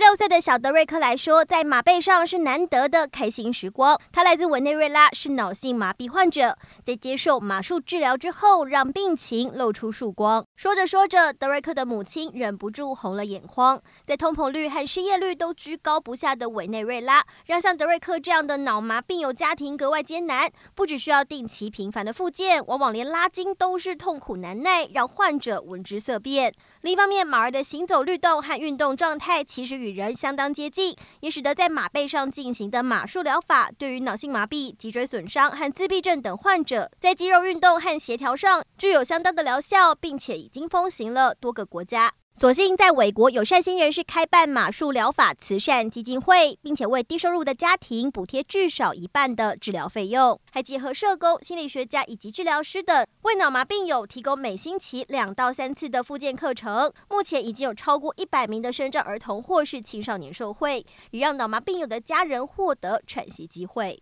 六岁的小德瑞克来说，在马背上是难得的开心时光。他来自委内瑞拉，是脑性麻痹患者，在接受马术治疗之后，让病情露出曙光。说着说着，德瑞克的母亲忍不住红了眼眶。在通膨率和失业率都居高不下的委内瑞拉，让像德瑞克这样的脑麻病友家庭格外艰难，不只需要定期频繁的复健，往往连拉筋都是痛苦难耐，让患者闻之色变。另一方面，马儿的行走律动和运动状态其实。与人相当接近，也使得在马背上进行的马术疗法，对于脑性麻痹、脊椎损伤和自闭症等患者，在肌肉运动和协调上具有相当的疗效，并且已经风行了多个国家。所幸在美国有善心人士开办马术疗法慈善基金会，并且为低收入的家庭补贴至少一半的治疗费用，还结合社工、心理学家以及治疗师等，为脑麻病友提供每星期两到三次的复健课程。目前已经有超过一百名的身障儿童或是青少年受惠，也让脑麻病友的家人获得喘息机会。